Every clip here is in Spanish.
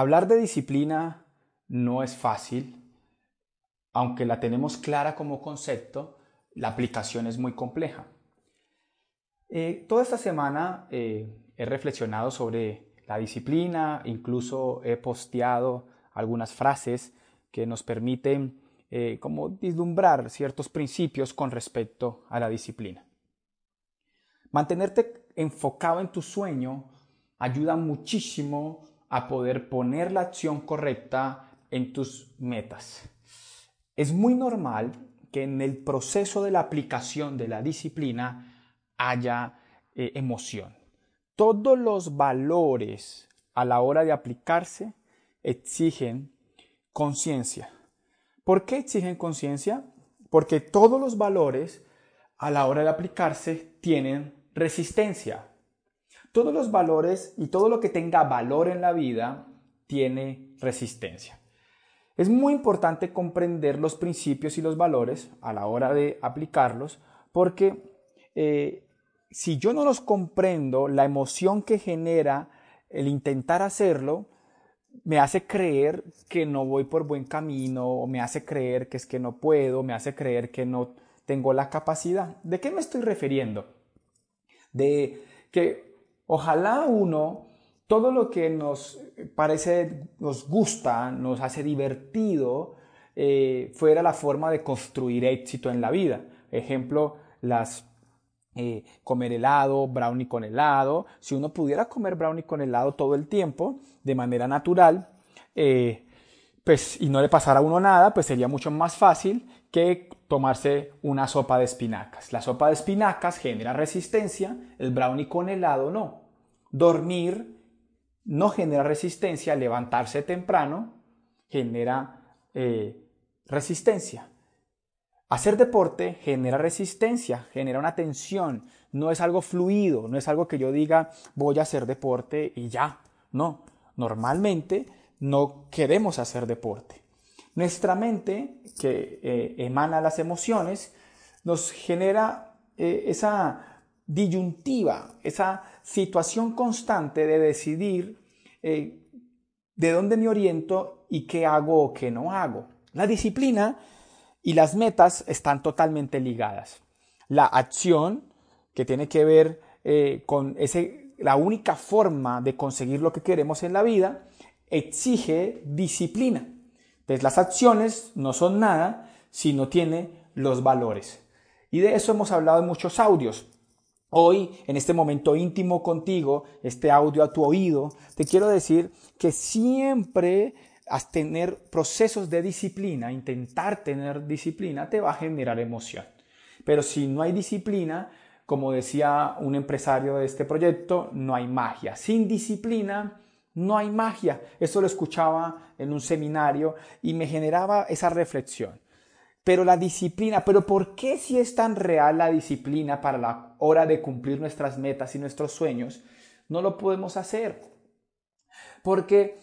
Hablar de disciplina no es fácil, aunque la tenemos clara como concepto, la aplicación es muy compleja. Eh, toda esta semana eh, he reflexionado sobre la disciplina, incluso he posteado algunas frases que nos permiten eh, como vislumbrar ciertos principios con respecto a la disciplina. Mantenerte enfocado en tu sueño ayuda muchísimo a poder poner la acción correcta en tus metas. Es muy normal que en el proceso de la aplicación de la disciplina haya eh, emoción. Todos los valores a la hora de aplicarse exigen conciencia. ¿Por qué exigen conciencia? Porque todos los valores a la hora de aplicarse tienen resistencia. Todos los valores y todo lo que tenga valor en la vida tiene resistencia. Es muy importante comprender los principios y los valores a la hora de aplicarlos porque eh, si yo no los comprendo, la emoción que genera el intentar hacerlo me hace creer que no voy por buen camino, o me hace creer que es que no puedo, me hace creer que no tengo la capacidad. ¿De qué me estoy refiriendo? De que ojalá uno, todo lo que nos parece, nos gusta, nos hace divertido, eh, fuera la forma de construir éxito en la vida. Ejemplo, las eh, comer helado, brownie con helado. Si uno pudiera comer brownie con helado todo el tiempo, de manera natural, eh, pues, y no le pasara a uno nada, pues sería mucho más fácil que tomarse una sopa de espinacas. La sopa de espinacas genera resistencia, el brownie con helado no. Dormir no genera resistencia, levantarse temprano genera eh, resistencia. Hacer deporte genera resistencia, genera una tensión, no es algo fluido, no es algo que yo diga voy a hacer deporte y ya. No, normalmente no queremos hacer deporte. Nuestra mente, que eh, emana las emociones, nos genera eh, esa disyuntiva, esa situación constante de decidir eh, de dónde me oriento y qué hago o qué no hago. La disciplina y las metas están totalmente ligadas. La acción, que tiene que ver eh, con ese, la única forma de conseguir lo que queremos en la vida, exige disciplina. Entonces las acciones no son nada si no tiene los valores. Y de eso hemos hablado en muchos audios. Hoy, en este momento íntimo contigo, este audio a tu oído, te quiero decir que siempre a tener procesos de disciplina, intentar tener disciplina, te va a generar emoción. Pero si no hay disciplina, como decía un empresario de este proyecto, no hay magia. Sin disciplina, no hay magia. Esto lo escuchaba en un seminario y me generaba esa reflexión. Pero la disciplina, pero ¿por qué si es tan real la disciplina para la hora de cumplir nuestras metas y nuestros sueños, no lo podemos hacer? Porque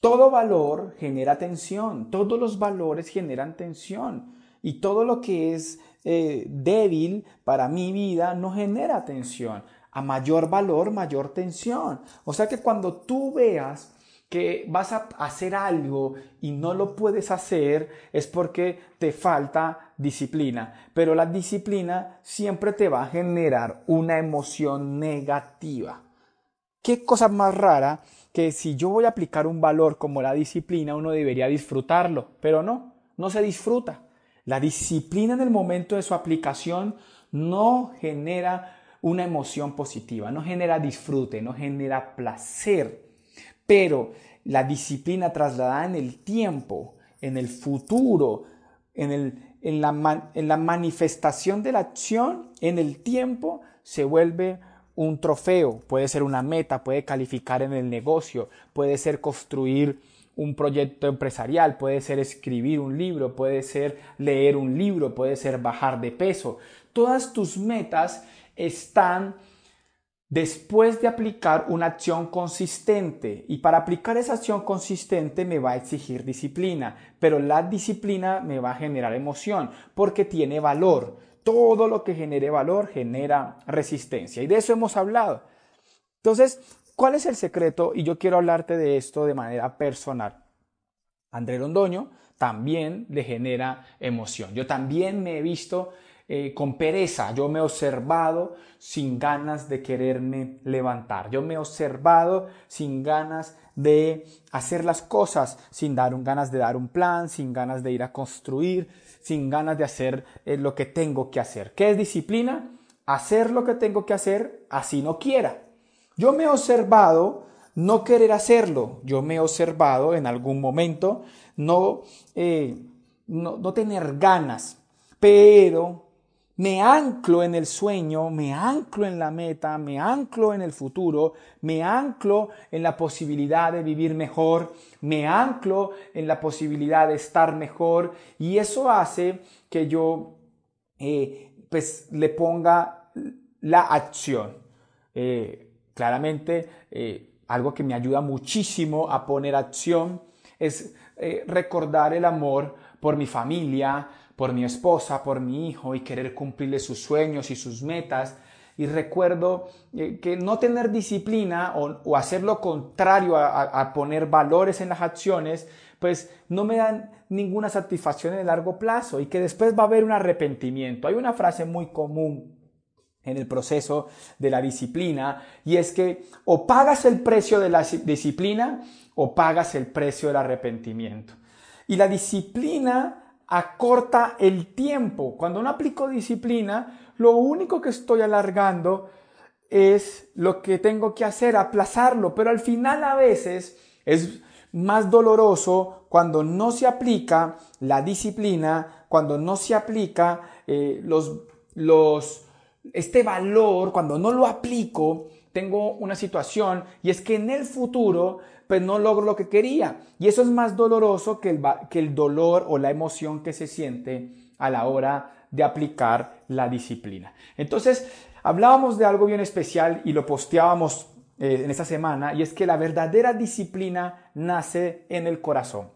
todo valor genera tensión, todos los valores generan tensión y todo lo que es eh, débil para mi vida no genera tensión. A mayor valor, mayor tensión. O sea que cuando tú veas que vas a hacer algo y no lo puedes hacer es porque te falta disciplina. Pero la disciplina siempre te va a generar una emoción negativa. ¿Qué cosa más rara que si yo voy a aplicar un valor como la disciplina, uno debería disfrutarlo, pero no, no se disfruta. La disciplina en el momento de su aplicación no genera una emoción positiva, no genera disfrute, no genera placer. Pero la disciplina trasladada en el tiempo, en el futuro, en, el, en, la, en la manifestación de la acción, en el tiempo, se vuelve un trofeo, puede ser una meta, puede calificar en el negocio, puede ser construir un proyecto empresarial, puede ser escribir un libro, puede ser leer un libro, puede ser bajar de peso. Todas tus metas están después de aplicar una acción consistente y para aplicar esa acción consistente me va a exigir disciplina, pero la disciplina me va a generar emoción porque tiene valor todo lo que genere valor genera resistencia. Y de eso hemos hablado. Entonces, ¿cuál es el secreto? Y yo quiero hablarte de esto de manera personal. André Londoño también le genera emoción. Yo también me he visto eh, con pereza, yo me he observado sin ganas de quererme levantar, yo me he observado sin ganas de hacer las cosas, sin dar un, ganas de dar un plan, sin ganas de ir a construir, sin ganas de hacer eh, lo que tengo que hacer. ¿Qué es disciplina? Hacer lo que tengo que hacer así no quiera. Yo me he observado no querer hacerlo, yo me he observado en algún momento no, eh, no, no tener ganas, pero me anclo en el sueño, me anclo en la meta, me anclo en el futuro, me anclo en la posibilidad de vivir mejor, me anclo en la posibilidad de estar mejor y eso hace que yo eh, pues le ponga la acción. Eh, claramente eh, algo que me ayuda muchísimo a poner acción es recordar el amor por mi familia, por mi esposa, por mi hijo y querer cumplirle sus sueños y sus metas. Y recuerdo eh, que no tener disciplina o, hacer lo contrario a, poner valores en las acciones, pues no me dan ninguna satisfacción en el largo plazo y que después va a haber un arrepentimiento. Hay una frase muy común en el proceso de la disciplina y es que o pagas el precio de la disciplina o pagas el precio del arrepentimiento. Y la disciplina acorta el tiempo. Cuando no aplico disciplina, lo único que estoy alargando es lo que tengo que hacer, aplazarlo, pero al final a veces es más doloroso cuando no se aplica la disciplina, cuando no se aplica eh, los, los, este valor, cuando no lo aplico, tengo una situación. Y es que en el futuro pues no logro lo que quería. Y eso es más doloroso que el, que el dolor o la emoción que se siente a la hora de aplicar la disciplina. Entonces, hablábamos de algo bien especial y lo posteábamos eh, en esta semana y es que la verdadera disciplina nace en el corazón.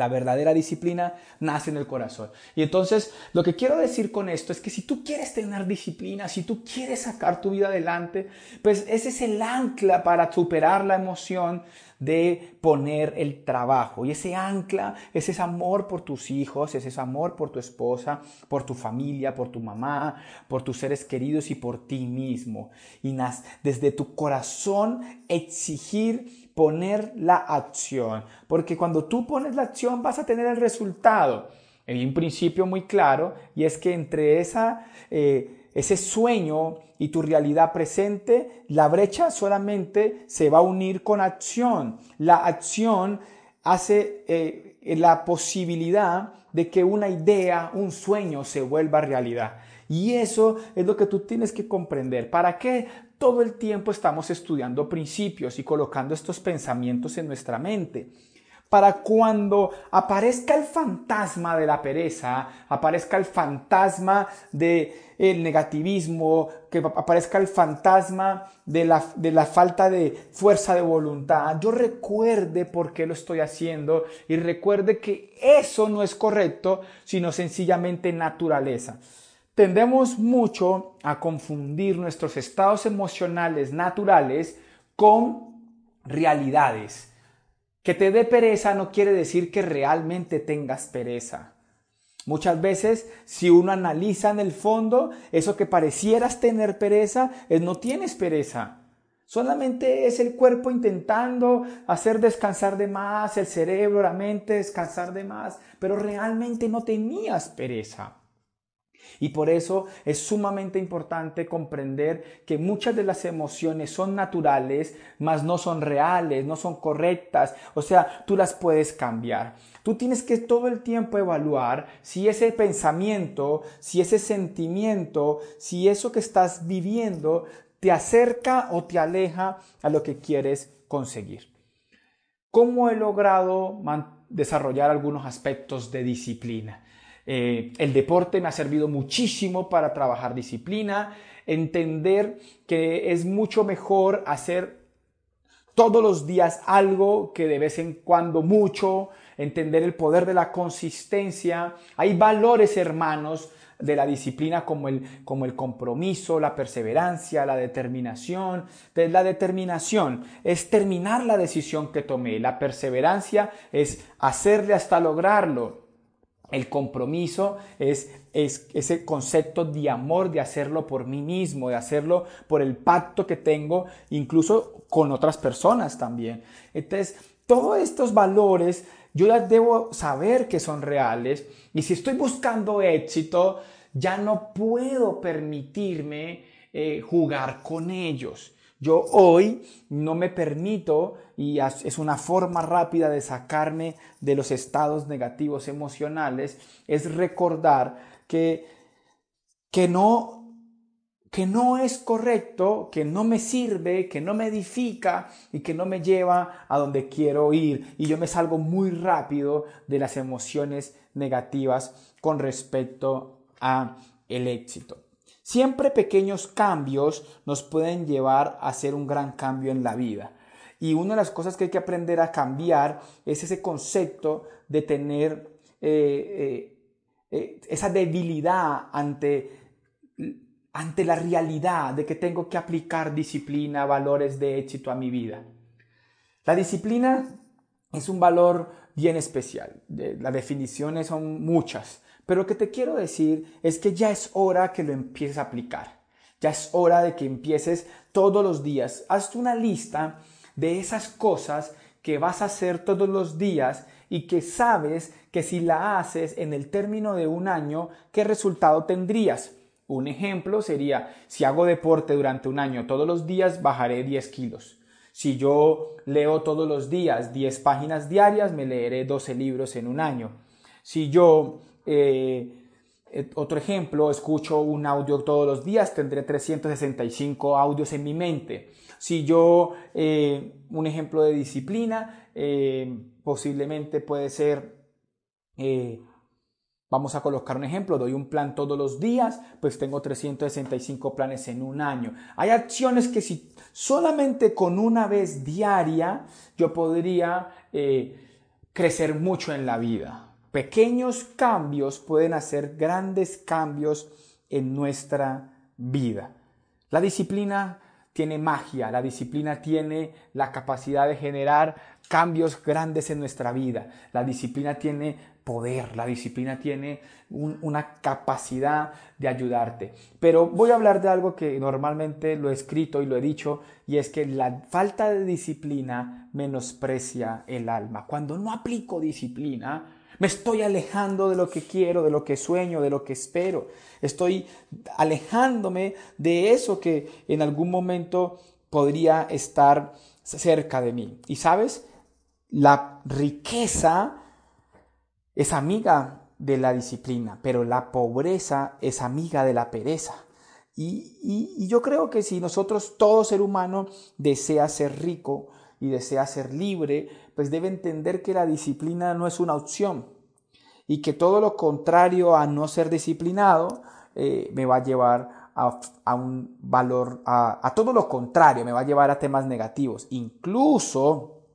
La verdadera disciplina nace en el corazón. Y entonces lo que quiero decir con esto es que si tú quieres tener disciplina, si tú quieres sacar tu vida adelante, pues ese es el ancla para superar la emoción de poner el trabajo. Y ese ancla es ese amor por tus hijos, es ese amor por tu esposa, por tu familia, por tu mamá, por tus seres queridos y por ti mismo. Y desde tu corazón exigir poner la acción, porque cuando tú pones la acción vas a tener el resultado. Hay un principio muy claro y es que entre esa, eh, ese sueño y tu realidad presente, la brecha solamente se va a unir con acción. La acción hace eh, la posibilidad de que una idea, un sueño se vuelva realidad. Y eso es lo que tú tienes que comprender. ¿Para qué todo el tiempo estamos estudiando principios y colocando estos pensamientos en nuestra mente? Para cuando aparezca el fantasma de la pereza, aparezca el fantasma del el negativismo, que aparezca el fantasma de la, de la falta de fuerza de voluntad, yo recuerde por qué lo estoy haciendo y recuerde que eso no es correcto, sino sencillamente naturaleza. Tendemos mucho a confundir nuestros estados emocionales naturales con realidades. Que te dé pereza no quiere decir que realmente tengas pereza. Muchas veces, si uno analiza en el fondo, eso que parecieras tener pereza, es no tienes pereza. Solamente es el cuerpo intentando hacer descansar de más, el cerebro, la mente descansar de más, pero realmente no tenías pereza. Y por eso es sumamente importante comprender que muchas de las emociones son naturales, mas no son reales, no son correctas. O sea, tú las puedes cambiar. Tú tienes que todo el tiempo evaluar si ese pensamiento, si ese sentimiento, si eso que estás viviendo te acerca o te aleja a lo que quieres conseguir. ¿Cómo he logrado desarrollar algunos aspectos de disciplina? Eh, el deporte me ha servido muchísimo para trabajar disciplina, entender que es mucho mejor hacer todos los días algo que de vez en cuando mucho, entender el poder de la consistencia. Hay valores, hermanos, de la disciplina como el, como el compromiso, la perseverancia, la determinación. La determinación es terminar la decisión que tomé. La perseverancia es hacerle hasta lograrlo. El compromiso es, es, ese concepto de amor, de hacerlo por mí mismo, de hacerlo por el pacto que tengo, incluso con otras personas también. Entonces, todos estos valores yo ya debo saber que son reales y si estoy buscando éxito, ya no puedo permitirme eh, jugar con ellos. Yo hoy no me permito, y es una forma rápida de sacarme de los estados negativos emocionales, es recordar que, que no que no es correcto, que no me sirve, que no me edifica y que no me lleva a donde quiero ir. Y yo me salgo muy rápido de las emociones negativas con respecto a el éxito. Siempre pequeños cambios nos pueden llevar a hacer un gran cambio en la vida. Y una de las cosas que hay que aprender a cambiar es ese concepto de tener eh, eh, eh, esa debilidad ante, ante la realidad de que tengo que aplicar disciplina, valores de éxito a mi vida. La disciplina es un valor bien especial. Las definiciones son muchas. Pero lo que te quiero decir es que ya es hora que lo empieces a aplicar. Ya es hora de que empieces todos los días. Haz una lista de esas cosas que vas a hacer todos los días y que sabes que si la haces en el término de un año, ¿qué resultado tendrías? Un ejemplo sería, si hago deporte durante un año todos los días, bajaré 10 kilos. Si yo leo todos los días 10 páginas diarias, me leeré 12 libros en un año. Si yo eh, eh, otro ejemplo, escucho un audio todos los días, tendré 365 audios en mi mente. Si yo, eh, un ejemplo de disciplina, posiblemente puede ser, vamos a colocar un ejemplo, doy un plan todos los días, pues tengo 365 planes en un año. Hay acciones que si solamente con una vez diaria yo podría crecer mucho en la vida. Pequeños cambios pueden hacer grandes cambios en nuestra vida. La disciplina tiene magia, la disciplina tiene la capacidad de generar cambios grandes en nuestra vida. La disciplina tiene poder, la disciplina tiene una capacidad de ayudarte. Pero voy a hablar de algo que normalmente lo he escrito y lo he dicho, y es que la falta de disciplina menosprecia el alma. Cuando no aplico disciplina, me estoy alejando de lo que quiero, de lo que sueño, de lo que espero. Estoy alejándome de eso que en algún momento podría estar cerca de mí. Y sabes, la riqueza es amiga de la disciplina, pero la pobreza es amiga de la pereza. Y, yo creo que si nosotros, todo ser humano, desea ser rico y desea ser libre, pues debe entender que la disciplina no es una opción y que todo lo contrario a no ser disciplinado eh, me va a llevar a, un valor, a, a todo lo contrario, me va a llevar a temas negativos. Incluso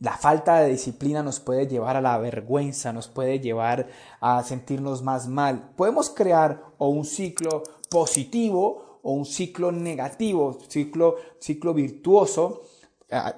la falta de disciplina nos puede llevar a la vergüenza, nos puede llevar a sentirnos más mal. Podemos crear o un ciclo positivo o un ciclo negativo, ciclo, ciclo virtuoso,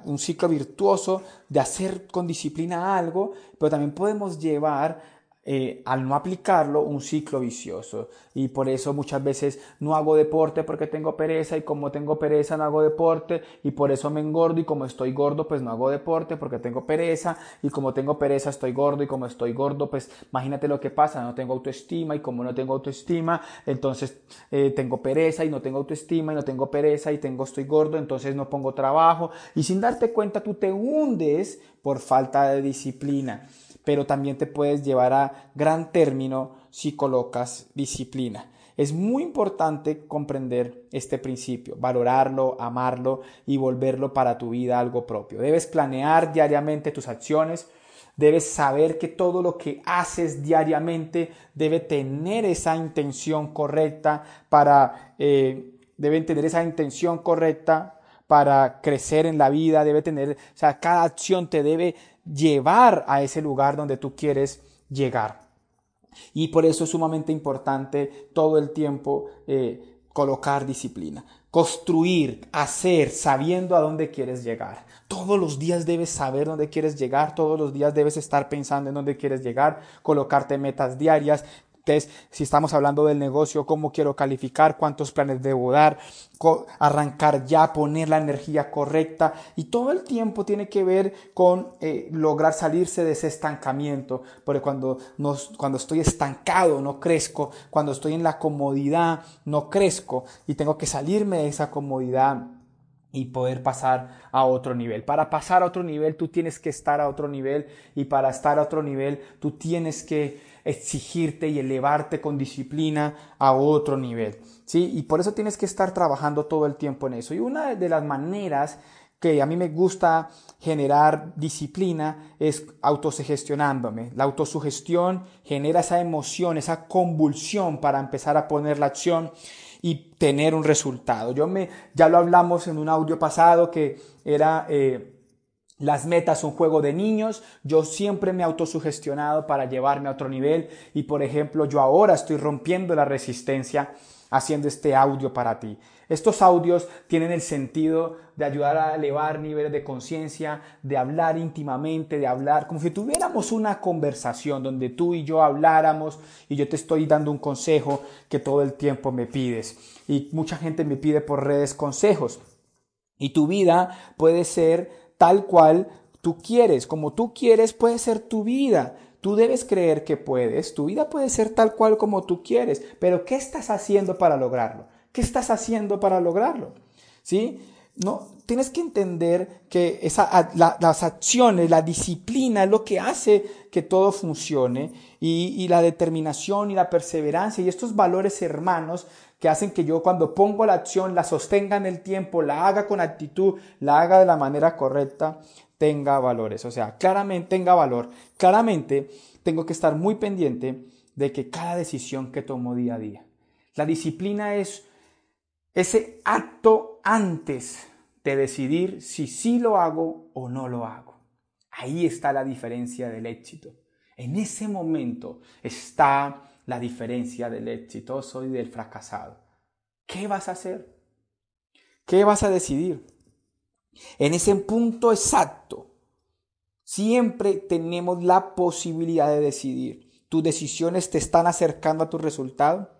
un ciclo virtuoso de hacer con disciplina algo, pero también podemos llevar eh, al no aplicarlo un ciclo vicioso. Y por eso muchas veces no hago deporte porque tengo pereza y como tengo pereza no hago deporte y por eso me engordo y como estoy gordo pues no hago deporte porque tengo pereza y como tengo pereza estoy gordo y como estoy gordo pues imagínate lo que pasa no tengo autoestima y como no tengo autoestima entonces eh, tengo pereza y no tengo autoestima y no tengo pereza y tengo estoy gordo entonces no pongo trabajo. Y sin darte cuenta tú te hundes por falta de disciplina pero también te puedes llevar a gran término si colocas disciplina. Es muy importante comprender este principio, valorarlo, amarlo y volverlo para tu vida algo propio. Debes planear diariamente tus acciones, debes saber que todo lo que haces diariamente debe tener esa intención correcta para, eh, deben tener esa intención correcta para crecer en la vida, debe tener, o sea, cada acción te debe llevar a ese lugar donde tú quieres llegar. Y por eso es sumamente importante todo el tiempo eh, colocar disciplina. Construir, hacer, sabiendo a dónde quieres llegar. Todos los días debes saber dónde quieres llegar, todos los días debes estar pensando en dónde quieres llegar, colocarte metas diarias, si estamos hablando del negocio, cómo quiero calificar, cuántos planes debo dar, arrancar ya, poner la energía correcta. Y todo el tiempo tiene que ver con eh, lograr salirse de ese estancamiento, porque cuando, cuando estoy estancado no crezco, cuando estoy en la comodidad no crezco. Y tengo que salirme de esa comodidad y poder pasar a otro nivel. Para pasar a otro nivel tú tienes que estar a otro nivel. Y para estar a otro nivel tú tienes que exigirte y elevarte con disciplina a otro nivel. ¿sí? Y por eso tienes que estar trabajando todo el tiempo en eso. Y una de las maneras que a mí me gusta generar disciplina es autosugestionándome. La autosugestión genera esa emoción, esa convulsión para empezar a poner la acción y tener un resultado. Yo me, ya lo hablamos en un audio pasado que era eh, las metas son juego de niños, yo siempre me he autosugestionado para llevarme a otro nivel y por ejemplo yo ahora estoy rompiendo la resistencia haciendo este audio para ti. Estos audios tienen el sentido de ayudar a elevar niveles de conciencia, de hablar íntimamente, de hablar como si tuviéramos una conversación donde tú y yo habláramos y yo te estoy dando un consejo que todo el tiempo me pides. Y mucha gente me pide por redes consejos. Y tu vida puede ser tal cual tú quieres. Como tú quieres puede ser tu vida. Tú debes creer que puedes. Tu vida puede ser tal cual como tú quieres. Pero ¿qué estás haciendo para lograrlo? ¿Qué estás haciendo para lograrlo? ¿Sí? No, tienes que entender que esa, las acciones, la disciplina es lo que hace que todo funcione y, y la determinación y la perseverancia y estos valores hermanos que hacen que yo cuando pongo la acción la sostenga en el tiempo, la haga con actitud, la haga de la manera correcta, tenga valores. O sea, claramente tenga valor. Claramente tengo que estar muy pendiente de que cada decisión que tomo día a día. La disciplina es ese acto antes de decidir si sí lo hago o no lo hago. Ahí está la diferencia del éxito. En ese momento está la diferencia del exitoso y del fracasado. ¿Qué vas a hacer? ¿Qué vas a decidir? En ese punto exacto, siempre tenemos la posibilidad de decidir. Tus decisiones te están acercando a tu resultado.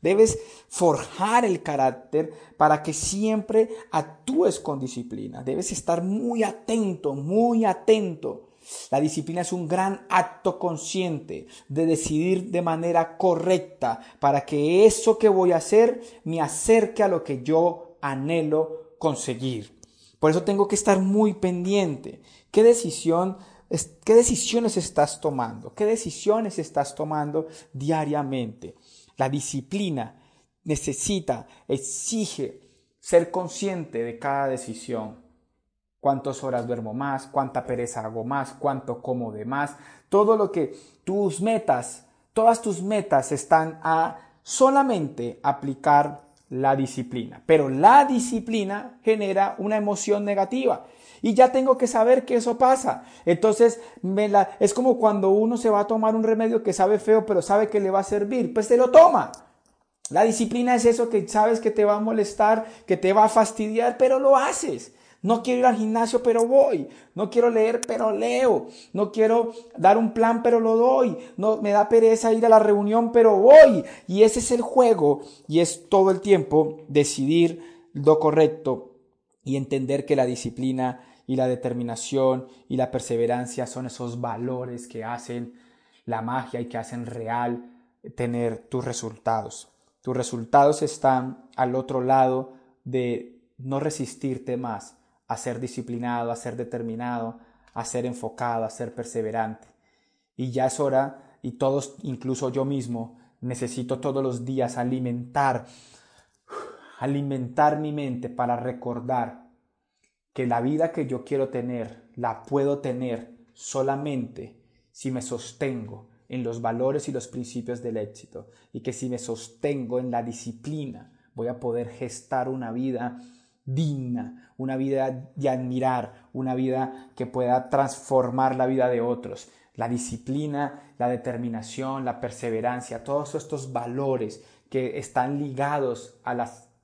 Debes forjar el carácter para que siempre actúes con disciplina. Debes estar muy atento, muy atento la disciplina es un gran acto consciente de decidir de manera correcta para que eso que voy a hacer me acerque a lo que yo anhelo conseguir. Por eso tengo que estar muy pendiente. ¿Qué decisión ¿Qué decisiones estás tomando? ¿Qué decisiones estás tomando diariamente? La disciplina necesita, exige ser consciente de cada decisión cuántas horas duermo más, cuánta pereza hago más, cuánto como de más, todo lo que tus metas, todas tus metas están a solamente aplicar la disciplina. Pero la disciplina genera una emoción negativa. Y ya tengo que saber que eso pasa. Entonces, me la, es como cuando uno se va a tomar un remedio que sabe feo, pero sabe que le va a servir. Pues se lo toma. La disciplina es eso que sabes que te va a molestar, que te va a fastidiar, pero lo haces. No quiero ir al gimnasio, pero voy. No quiero leer, pero leo. No quiero dar un plan, pero lo doy. No me da pereza ir a la reunión, pero voy. Y ese es el juego y es todo el tiempo decidir lo correcto y entender que la disciplina y la determinación y la perseverancia son esos valores que hacen la magia y que hacen real tener tus resultados. Tus resultados están al otro lado de no resistirte más, a ser disciplinado, a ser determinado, a ser enfocado, a ser perseverante. Y ya es hora, y todos, incluso yo mismo, necesito todos los días alimentar, alimentar mi mente para recordar que la vida que yo quiero tener la puedo tener solamente si me sostengo en los valores y los principios del éxito y que si me sostengo en la disciplina voy a poder gestar una vida digna, una vida de admirar, una vida que pueda transformar la vida de otros. La disciplina, la determinación, la perseverancia, todos estos valores que están ligados a,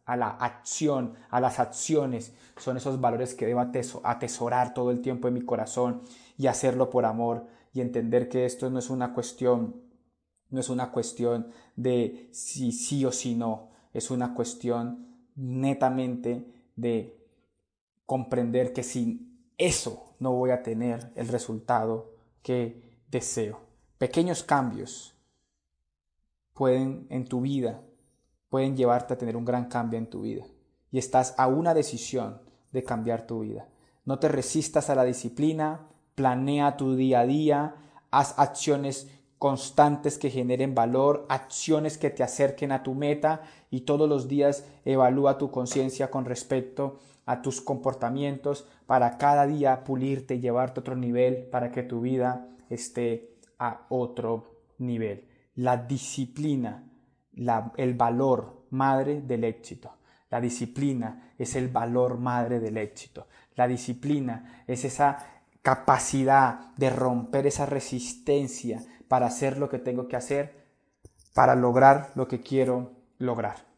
a la acción, a las acciones, son esos valores que debo atesorar todo el tiempo en mi corazón y hacerlo por amor y entender que esto no es una cuestión, no es una cuestión de si sí o si no, es una cuestión netamente de comprender que sin eso no voy a tener el resultado que deseo. Pequeños cambios pueden en tu vida, pueden llevarte a tener un gran cambio en tu vida. Y estás a una decisión de cambiar tu vida. No te resistas a la disciplina, planea tu día a día, haz acciones constantes que generen valor, acciones que te acerquen a tu meta y todos los días evalúa tu conciencia con respecto a tus comportamientos para cada día pulirte y llevarte a otro nivel para que tu vida esté a otro nivel. La disciplina, el valor madre del éxito. La disciplina es el valor madre del éxito. La disciplina es esa capacidad de romper esa resistencia para hacer lo que tengo que hacer, para lograr lo que quiero lograr.